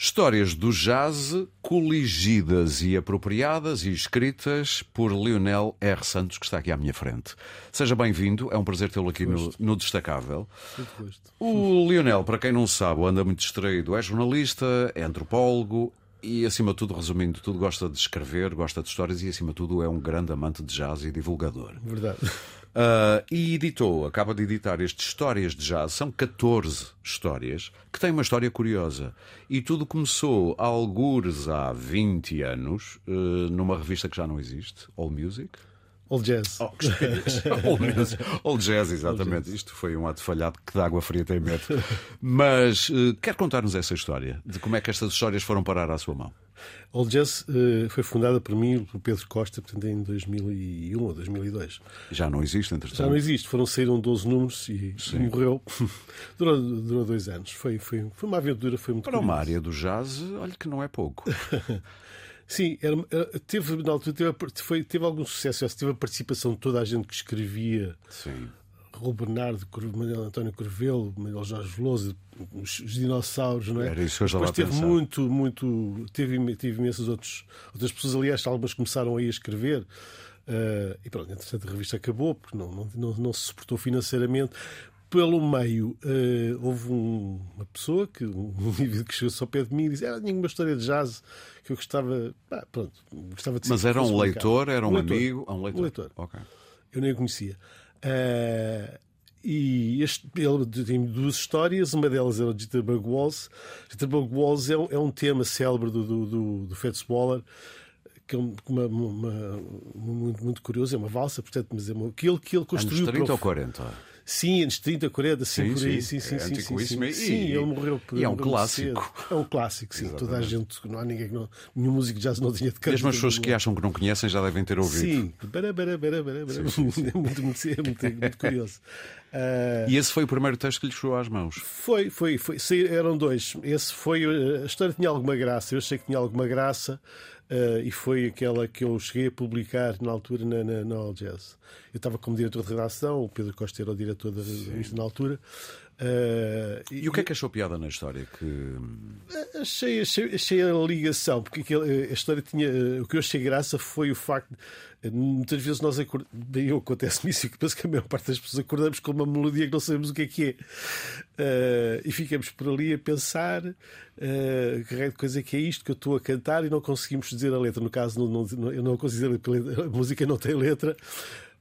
Histórias do jazz coligidas e apropriadas e escritas por Lionel R. Santos, que está aqui à minha frente. Seja bem-vindo, é um prazer tê-lo aqui no, no, Destacável. O Lionel, para quem não sabe, anda muito distraído, é jornalista, é antropólogo e, acima de tudo, resumindo tudo, gosta de escrever, gosta de histórias e, acima de tudo, é um grande amante de jazz e divulgador. Verdade. Uh, e editou, acaba de editar estas histórias de jazz, são 14 histórias, que têm uma história curiosa. E tudo começou, algures há 20 anos, uh, numa revista que já não existe, All Music. All Jazz. Oh, All, All Jazz, exatamente. All jazz. Isto foi um ato falhado que de água fria tem medo. Mas uh, quer contar-nos essa história, de como é que estas histórias foram parar à sua mão? All Jazz uh, foi fundada por mim, por Pedro Costa, portanto, em 2001 ou 2002. Já não existe, entretanto. Já não existe. Foram saíram 12 números e, e morreu. durou, durou dois anos. Foi, foi, foi uma aventura, foi muito Para curioso. uma área do jazz, olha que não é pouco. Sim, era, teve, na altura, teve, foi, teve algum sucesso. Teve a participação de toda a gente que escrevia. Sim. Raul Bernardo, Manuel António Corvelo, Manuel Jorge Veloso, os, os, dinossauros, não é? Era isso que eu Depois teve pensar. muito, muito. Teve, teve imensas outros, outras pessoas, aliás, algumas começaram aí a escrever. Uh, e pronto, entretanto a revista acabou, porque não, não, não, não se suportou financeiramente pelo meio uh, houve um, uma pessoa que um indivíduo que chegou só ao pé de mim e disse ah, tinha uma história de jazz que eu gostava ah, pronto gostava de mas era um leitor era um, um amigo um leitor, um leitor. Okay. eu nem o conhecia uh, e este, ele tem duas histórias uma delas era o Jitterbug Walls Jitterbug Walls é um, é um tema célebre do, do, do, do Fats Waller que é uma, uma, uma, muito, muito curioso, é uma valsa, portanto, mas é uma, aquilo que ele construiu. Anos 30 ou 40? Sim, anos 30, 40, sim, sim por aí. Sim, sim, é sim, sim, sim, sim. sim ele morreu por E é um clássico. Cedo. É um clássico, sim. Exatamente. Toda a gente, não há ninguém que não. Nenhum músico de jazz não tinha de cantar. Mesmo as pessoas que acham que não conhecem já devem ter ouvido. Sim, bara, bara, bara, bara. É muito, muito, muito, muito curioso. Uh, e esse foi o primeiro texto que lhe chegou às mãos? Foi, foi, foi. Eram dois. Esse foi. A história tinha alguma graça, eu achei que tinha alguma graça. Uh, e foi aquela que eu cheguei a publicar na altura na, na, na All Jazz. Eu estava como diretor de redação, o Pedro Costa era o diretor da revista na altura. Uh, e, e, o que é que achou piada na história? Que... Achei, achei, achei a ligação, porque a história tinha. O que eu achei graça foi o facto de muitas vezes nós acordamos. Eu acontece-me isso, que penso que a maior parte das pessoas acordamos com uma melodia que não sabemos o que é que é. Uh, e ficamos por ali a pensar uh, que coisa que é isto que eu estou a cantar e não conseguimos dizer a letra. No caso, não, não, eu não consigo dizer a, a música não tem letra.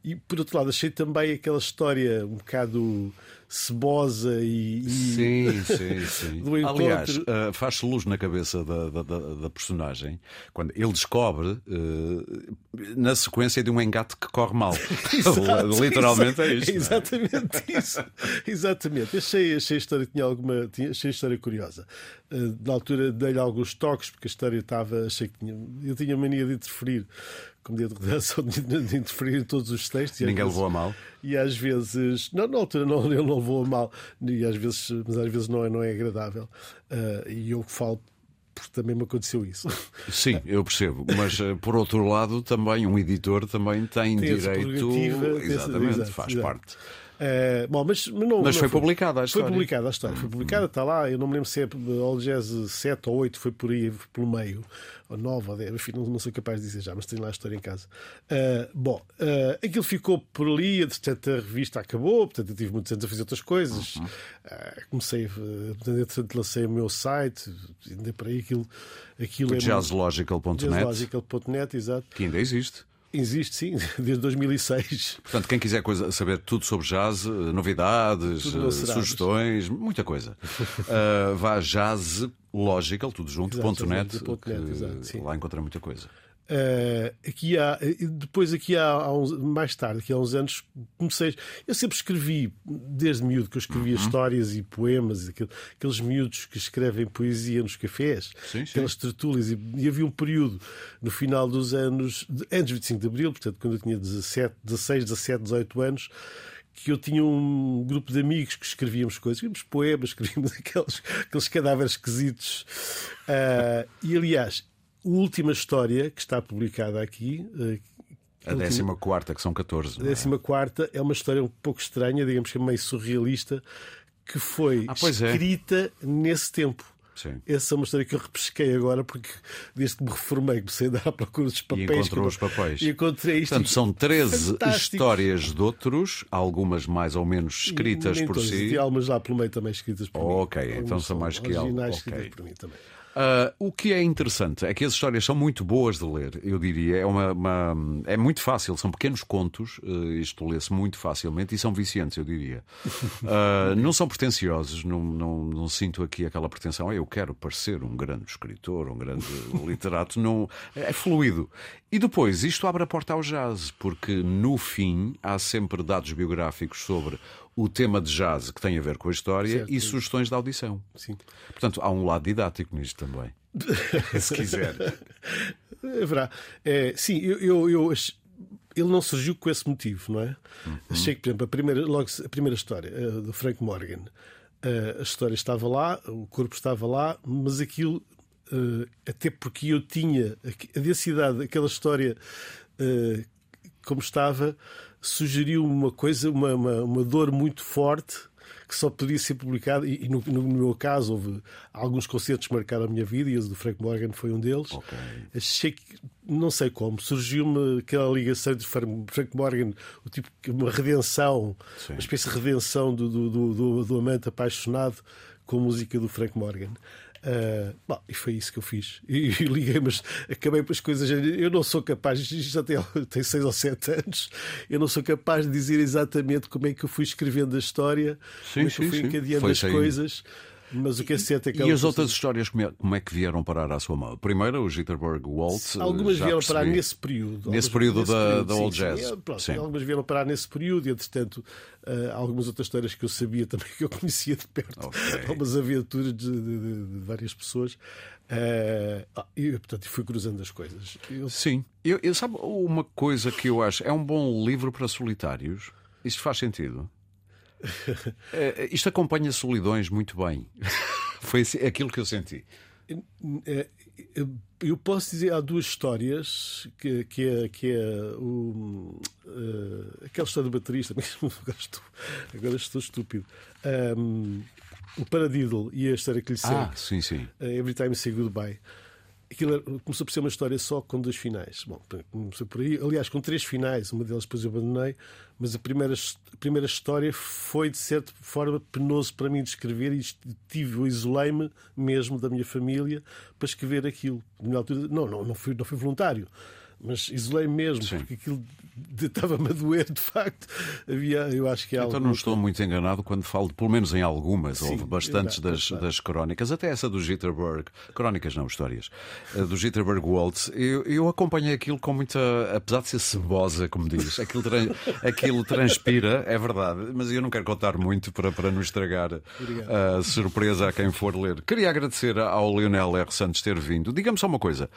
E por outro lado, achei também aquela história um bocado cebosa e. Sim, sim, sim. do Aliás, uh, faz-se luz na cabeça da, da, da, personagem quando ele descobre uh, na sequência de um engate que corre mal. Exato, Literalmente é isto. É exatamente isso. Exatamente. Achei, achei a história tinha alguma. Tinha, achei a história curiosa. Uh, na altura dei-lhe alguns toques, porque a história estava. Achei que tinha. Eu tinha mania de interferir dia de redação, de interferir em todos os textos. Ninguém vezes, levou a mal? E às vezes, não, na altura não, ele não levou a mal, e às vezes, mas às vezes não é, não é agradável. Uh, e eu falo porque também me aconteceu isso. Sim, eu percebo. Mas ah, por outro lado, também um editor também tem, tem direito. Exatamente, exato, faz exato. parte. Uh, bom, mas, mas, não, mas não foi, foi, publicada a história. Foi publicada a história. Foi publicada, está lá. Eu não me lembro se é All Jazz 7 ou 8, foi por aí, pelo meio. Ou 9 ou 10, enfim, não, não sou capaz de dizer já, mas tenho lá a história em casa. Uh, bom, uh, aquilo ficou por ali, portanto, a revista acabou, portanto, eu tive muitos anos a fazer outras coisas. Uhum. comecei, portanto, lancei o meu site, ainda para aí aquilo. aquilo é jazzlogical.net. Jazzlogical.net, exato. Que ainda existe. Existe, sim, desde 2006. Portanto, quem quiser coisa, saber tudo sobre jazz, eh, novidades, eh, sugestões, muita coisa, uh, vá a jazzlogical, tudo junto, ponto .net, que lá encontra muita coisa. Uh, aqui há, depois aqui há, há uns, mais tarde, aqui há uns anos, comecei. Eu sempre escrevi, desde miúdo, que eu escrevia uhum. histórias e poemas, aqueles, aqueles miúdos que escrevem poesia nos cafés, sim, sim. aquelas tertúlias. E, e, havia um período no final dos anos, antes de 25 de Abril, portanto, quando eu tinha 17, 16, 17, 18 anos que eu tinha um grupo de amigos que escrevíamos coisas, escrevíamos poemas, escrevíamos aqueles, aqueles cadáveres esquisitos. Uh, e aliás, a última história que está publicada aqui. Eh, a décima quarta, que são 14. A é? décima quarta é uma história um pouco estranha, digamos que é meio surrealista, que foi ah, é. escrita é. nesse tempo. Sim. Essa é uma história que eu repesquei agora, porque desde que me reformei comecei a dar à procura dos papéis. E encontrou que... os papéis. E encontrei isto. Portanto, são 13 Fantástico. histórias de outros, algumas mais ou menos escritas Nem por todas, si. E algumas lá pelo meio também escritas por mim. Ok, então Algumas são mais que algo. originais Ok. escritas por mim também. Ah, o que é interessante é que as histórias são muito boas de ler, eu diria. É, uma, uma- é muito fácil, são pequenos contos, eh, isto lê-se muito facilmente e são viciantes, eu diria. Ah, não são pretenciosos, não, não, não sinto aqui aquela pretensão, "Ah, eu quero parecer um grande escritor, um grande literato. Não, é fluido. E depois, isto abre a porta ao jazz, porque no fim há sempre dados biográficos sobre o tema de jazz que tem a ver com a história Certo. e sugestões de audição. Sim. Portanto, há um lado didático nisto também. Se quiser. Haverá. É, sim, eu, eu, eu ele não surgiu com esse motivo, não é? Achei que, por exemplo, a primeira, logo, a primeira história eh, do Frank Morgan, eh, a história estava lá, o corpo estava lá, mas aquilo, eh, até porque eu tinha a densidade daquela história como estava, sugeriu uma coisa, uma, uma, uma dor muito forte que só podia ser publicada, e, no, no meu caso houve alguns concertos que marcaram a minha vida, e o do Frank Morgan foi um deles. Ok. Achei que, não sei como, surgiu-me aquela ligação de Frank Frank Morgan, o tipo, uma redenção, Sim. uma espécie de redenção do, do, do, do- do amante apaixonado com a música do Frank Morgan. Ah, bom, e foi isso que eu fiz. E, e liguei, mas acabei para as coisas. Eu não sou capaz, isto já tem, tem seis ou sete anos, eu não sou capaz de dizer exatamente como é que eu fui escrevendo a história, Sim, como é que eu fui encadeando as coisas. Mas o que é certo é que E ela as outras histórias, como é, como é que vieram parar à sua mão? Primeiro, o Jitterbug Waltz. Algumas vieram percebi. parar nesse período. Nesse período da- da sim, Old sim. Jazz. É, pronto, Sim. Algumas vieram parar nesse período e, entretanto, ah, algumas outras histórias que eu sabia também, que eu conhecia de perto. Ok. Algumas aventuras de, de- de- de várias pessoas. Ah, e, portanto, fui cruzando as coisas. Eu- Sim. Eu, eu- sabe uma coisa que eu acho? É um bom livro para solitários. Isto faz sentido. É, isto acompanha solidões muito bem. Foi assim- aquilo que eu senti. É, Eu posso dizer, há duas histórias que, que é, que é o, eh, aquela história do baterista, mas agora estou, agora estou estúpido. Um, o Paradiddle e a história que lhe segue. Ah, sim, sim. Uh, Every Time Say Goodbye. Aquilo era- começou por ser uma história só com dois finais. Bom, começou por aí. Aliás, com três finais. Uma delas depois eu abandonei. Mas a primeira, a primeira história foi, de certa forma, penoso para mim de escrever e tive, isolei-me mesmo da minha família para escrever aquilo. Na altura, não, não, não, fui, não fui voluntário. Mas isolei mesmo, Sim. porque aquilo estava-me a doer, de facto. Havia, eu acho que Então não estou muito enganado quando falo, pelo menos em algumas, Sim, houve bastantes exato, das, exato. das crónicas, até essa do Jitterbug, crónicas não, histórias, eh, do Jitterbug Waltz. Eu, eu acompanhei aquilo com muita, apesar de ser cebosa, como diz, aquilo, aquilo transpira, é verdade, mas eu não quero contar muito para, para não estragar a surpresa a quem for ler. Queria agradecer ao Lionel R. Santos ter vindo. Diga-me só uma coisa.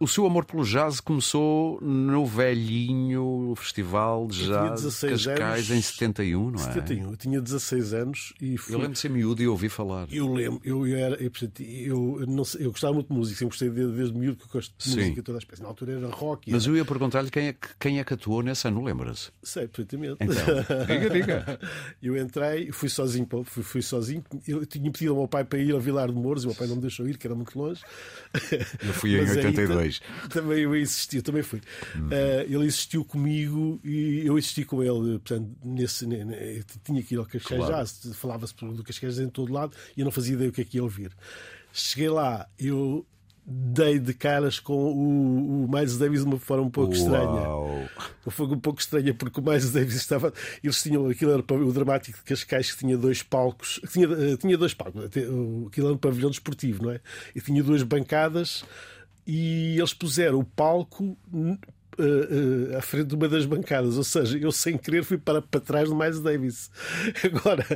O seu amor pelo jazz começou no velhinho Festival de Jazz de 16 Cascais anos. em 71, não é? 71. Eu tinha 16 anos e fui. Eu lembro de ser miúdo e ouvi falar. Eu lembro, eu, eu, era, eu, eu, não sei, eu gostava muito de música, sempre gostei desde, desde miúdo que eu gosto de Sim. música toda a espécie. Na altura era rock, Mas era- eu ia perguntar-lhe quem é, que, quem é que atuou nesse ano, lembra-se? sei perfeitamente. Então, diga, diga. Eu entrei, fui sozinho, fui, fui sozinho. Eu tinha pedido ao meu pai para ir ao Vilar de Mouros, e o meu pai não me deixou ir, que era muito longe. Eu fui em Mas aí 82. ta- também eu insisti, eu também fui. Eh, ele insistiu comigo e eu insisti com ele. Portanto, nesse, ne- ne- tinha que ir ao Cascais Claro. já, se- falava-se do Cascais em todo lado e eu não fazia ideia o que é que ia ouvir. Cheguei lá, eu dei de caras com o, o Miles Davis de uma forma um pouco estranha. Uau. Foi um pouco estranha porque o Miles Davis estava. Eles tinham. Aquilo era o dramático de Cascais que tinha dois palcos. Tinha, eh, tinha dois palcos. Aquilo era um pavilhão desportivo, não é? E tinha duas bancadas e eles puseram o palco. Eh, eh, à frente de uma das bancadas, ou seja, eu sem querer fui para, para trás do Miles Davis. Agora,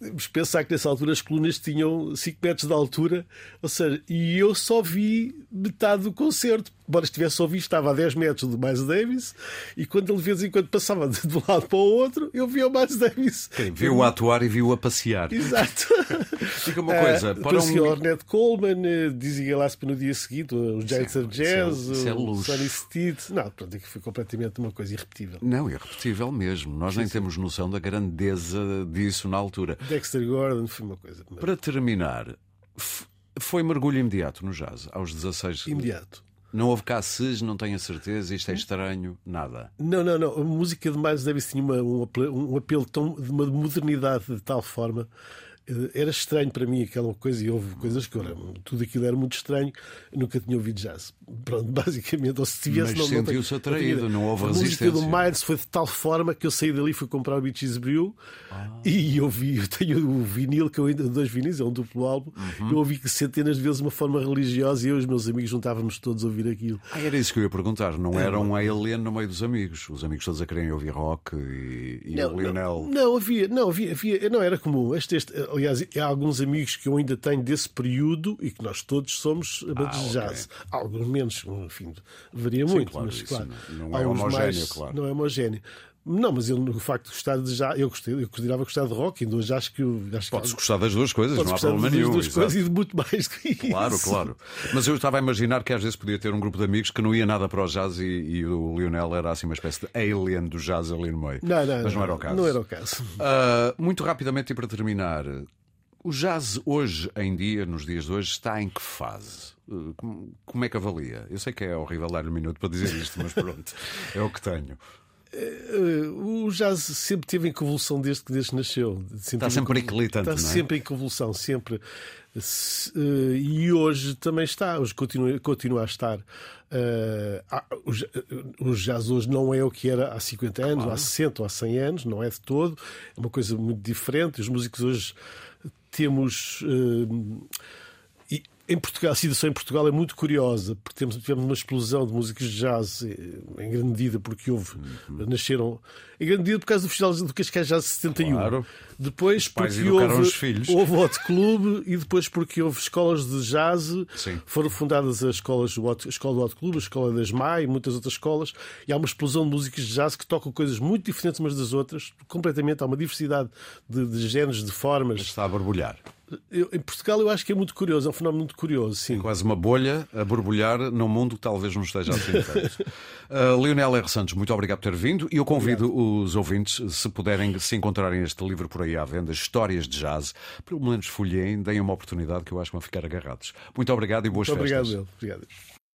vamos pensar que nessa altura as colunas tinham 5 metros de altura, ou seja, e eu só vi metade do concerto. Embora estivesse a ouvir, estava a 10 metros do Miles Davis, e quando ele de vez em quando passava de um lado para o outro, eu via o Miles Davis. Viu-o atuar e viu-o a passear. Exato. Diga uma coisa, Ah, para o um. Ornette Coleman, eh, Dizzy Gillespie no dia seguinte, os Giants of é- Jazz, isso é o. Sonny Steed. Não, pronto, é que foi completamente uma coisa irrepetível. Não, é irrepetível mesmo. Nós nem temos noção da grandeza disso na altura. Dexter Gordon foi uma coisa. Para terminar, Foi mergulho imediato no jazz, aos 16. Imediato. Não houve casses, não tenho a certeza, isto é estranho, nada. Não, não, não. A música de Miles Davis tinha uma, um, apelo, um apelo tão, de uma modernidade de tal forma era estranho para mim aquela coisa e houve coisas que era, tudo aquilo era muito estranho. Nunca tinha ouvido jazz. Pronto, basicamente, ou se tivesse Mas sentiu-se atraído, não houve a resistência. A música do Miles foi de tal forma que eu saí dali fui comprar o Beaches Brew ah. e ouvi, eu tenho o vinil, que eu ainda, dois vinis, é um duplo álbum, uhum. eu ouvi que centenas de vezes de uma forma religiosa e eu e os meus amigos juntávamos todos a ouvir aquilo. Ah, era isso que eu ia perguntar, não é, era um alien no meio dos amigos, os amigos todos a querem ouvir rock e, e não, o Lionel. Não, não, havia, não, havia, havia, não era comum. Este, este, aliás, há alguns amigos que eu ainda tenho desse período e que nós todos somos amantes ah, de jazz. Okay. Alguns menos, enfim, varia Sim, muito, claro, mas claro. Não, não é homogéneo, mais, claro. Não é homogéneo. Não, mas eu, o facto de gostar de jazz, eu, gostei, eu considerava gostar de rock, ainda hoje acho que. Acho Podes que, gostar das duas coisas, não há problema nenhum. Das duas coisas e de muito mais que isso. Claro, claro. Mas eu estava a imaginar que às vezes podia ter um grupo de amigos que não ia nada para o jazz e, e o Lionel era assim uma espécie de alien do jazz ali no meio. Não, não, mas não, não era o caso. Não era o caso. Uh, muito rapidamente e para terminar, o jazz hoje em dia, nos dias de hoje, está em que fase? Uh, como é que avalia? Eu sei que é horrível dar um minuto para dizer isto, mas pronto, é o que tenho. Eh, o jazz sempre teve em convulsão desde que, desde que nasceu. Sempre está sempre equilitante, Está é? sempre em convulsão, sempre. Eh, e hoje também está, hoje continua, continua a estar. O jazz hoje não é o que era há 50 anos, claro. há 60 ou há 100 anos, não é de todo. É uma coisa muito diferente. Os músicos hoje temos. Uh, em Portugal, a situação em Portugal é muito curiosa, porque temos, tivemos uma explosão de músicas de jazz, em grande medida, porque houve, uhum. nasceram, em grande medida por causa do Festival do Cascais Jazz 71. Claro. Depois porque houve, houve o Hot Club e depois porque houve escolas de jazz, Sim. foram fundadas as escolas, a escola do Hot Club, a escola das Mai e muitas outras escolas, e há uma explosão de músicas de jazz que tocam coisas muito diferentes umas das outras, completamente, há uma diversidade de, de géneros, de formas. Está a borbulhar. Eu, em Portugal eu acho que é muito curioso, é um fenómeno muito curioso, sim. É quase uma bolha a borbulhar num mundo que talvez não esteja assim tanto. uh, Leonel R. Santos, muito obrigado por ter vindo e eu convido obrigado. os ouvintes, se puderem, se encontrarem este livro por aí à venda, Histórias de Jazz, pelo menos folheiem, deem uma oportunidade que eu acho que vão ficar agarrados. Muito obrigado e boas muito festas. Obrigado, Obrigado.